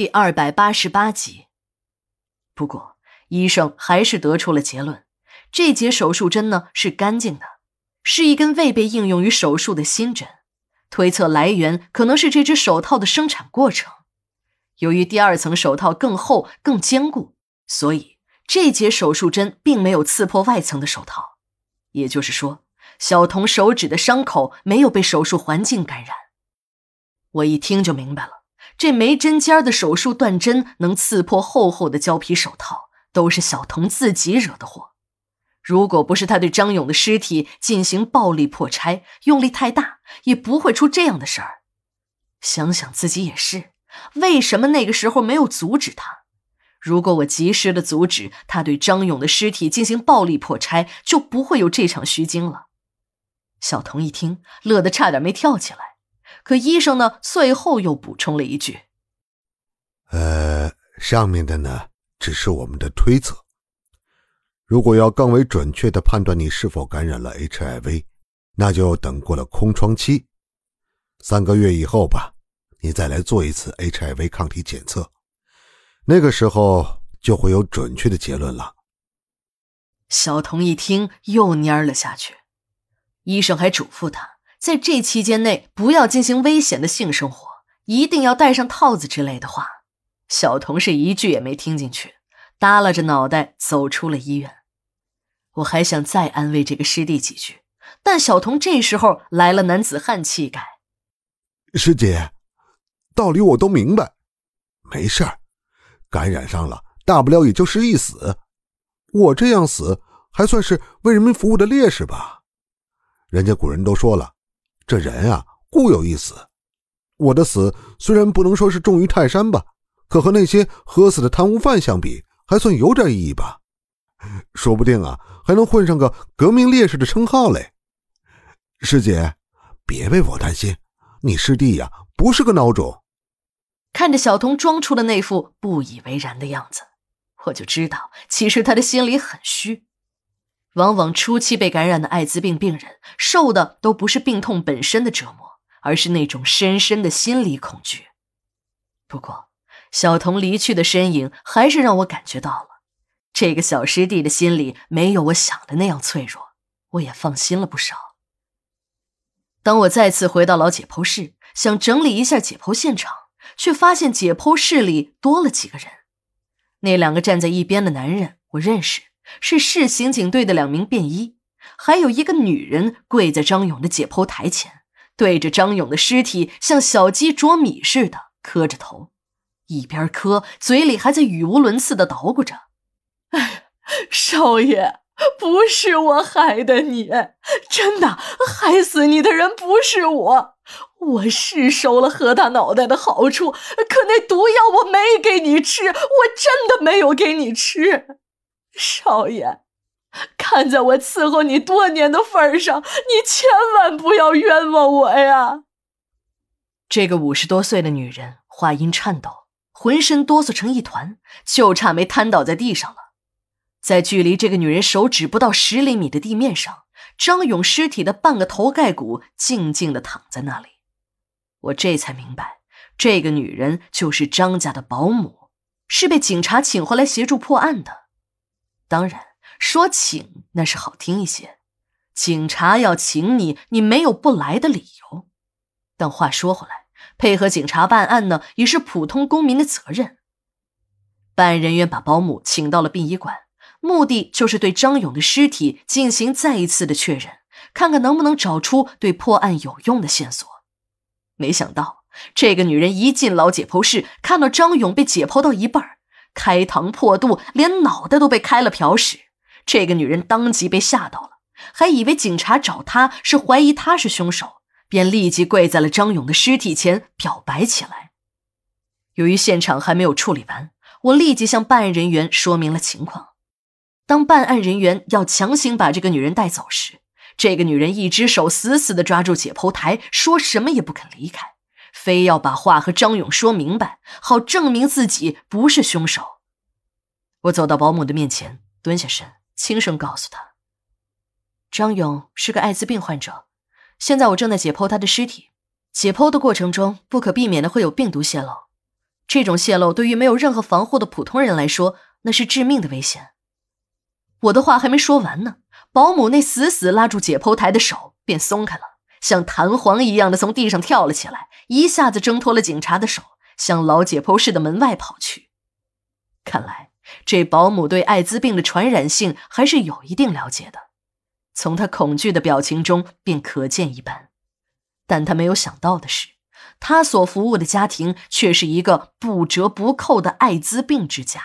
第二百八十八集。不过，医生还是得出了结论：这节手术针呢是干净的，是一根未被应用于手术的新针。推测来源可能是这只手套的生产过程。由于第二层手套更厚、更坚固，所以这节手术针并没有刺破外层的手套。也就是说，小童手指的伤口没有被手术环境感染。我一听就明白了。这没针尖的手术断针能刺破厚厚的胶皮手套，都是小童自己惹的祸。如果不是他对张勇的尸体进行暴力破拆，用力太大，也不会出这样的事儿。想想自己也是，为什么那个时候没有阻止他？如果我及时的阻止他对张勇的尸体进行暴力破拆，就不会有这场虚惊了。小童一听，乐得差点没跳起来。可医生呢？最后又补充了一句：“呃，上面的呢，只是我们的推测。如果要更为准确的判断你是否感染了 HIV，那就等过了空窗期，三个月以后吧，你再来做一次 HIV 抗体检测，那个时候就会有准确的结论了。”小童一听，又蔫了下去。医生还嘱咐他。在这期间内，不要进行危险的性生活，一定要戴上套子之类的话。小童是一句也没听进去，耷拉着脑袋走出了医院。我还想再安慰这个师弟几句，但小童这时候来了男子汉气概：“师姐，道理我都明白，没事儿，感染上了，大不了也就是一死。我这样死，还算是为人民服务的烈士吧？人家古人都说了。”这人啊，固有一死。我的死虽然不能说是重于泰山吧，可和那些喝死的贪污犯相比，还算有点意义吧。说不定啊，还能混上个革命烈士的称号嘞。师姐，别为我担心，你师弟呀，不是个孬种。看着小童装出的那副不以为然的样子，我就知道，其实他的心里很虚。往往初期被感染的艾滋病病人，受的都不是病痛本身的折磨，而是那种深深的心理恐惧。不过，小童离去的身影，还是让我感觉到了，这个小师弟的心里没有我想的那样脆弱，我也放心了不少。当我再次回到老解剖室，想整理一下解剖现场，却发现解剖室里多了几个人。那两个站在一边的男人，我认识。是市刑警队的两名便衣，还有一个女人跪在张勇的解剖台前，对着张勇的尸体像小鸡啄米似的磕着头，一边磕嘴里还在语无伦次的捣鼓着：“ 哎，少爷，不是我害的你，真的，害死你的人不是我，我是收了何大脑袋的好处，可那毒药我没给你吃，我真的没有给你吃。”少爷，看在我伺候你多年的份上，你千万不要冤枉我呀！这个五十多岁的女人话音颤抖，浑身哆嗦成一团，就差没瘫倒在地上了。在距离这个女人手指不到十厘米的地面上，张勇尸体的半个头盖骨静静的躺在那里。我这才明白，这个女人就是张家的保姆，是被警察请回来协助破案的。当然，说请那是好听一些，警察要请你，你没有不来的理由。但话说回来，配合警察办案呢，也是普通公民的责任。办案人员把保姆请到了殡仪馆，目的就是对张勇的尸体进行再一次的确认，看看能不能找出对破案有用的线索。没想到，这个女人一进老解剖室，看到张勇被解剖到一半开膛破肚，连脑袋都被开了瓢屎。这个女人当即被吓到了，还以为警察找她是怀疑她是凶手，便立即跪在了张勇的尸体前表白起来。由于现场还没有处理完，我立即向办案人员说明了情况。当办案人员要强行把这个女人带走时，这个女人一只手死死地抓住解剖台，说什么也不肯离开。非要把话和张勇说明白，好证明自己不是凶手。我走到保姆的面前，蹲下身，轻声告诉他：“张勇是个艾滋病患者，现在我正在解剖他的尸体。解剖的过程中，不可避免的会有病毒泄露。这种泄露对于没有任何防护的普通人来说，那是致命的危险。我的话还没说完呢，保姆那死死拉住解剖台的手便松开了，像弹簧一样的从地上跳了起来，一下子挣脱了警察的手，向老解剖室的门外跑去。看来这保姆对艾滋病的传染性还是有一定了解的，从他恐惧的表情中便可见一斑。但他没有想到的是。他所服务的家庭却是一个不折不扣的艾滋病之家。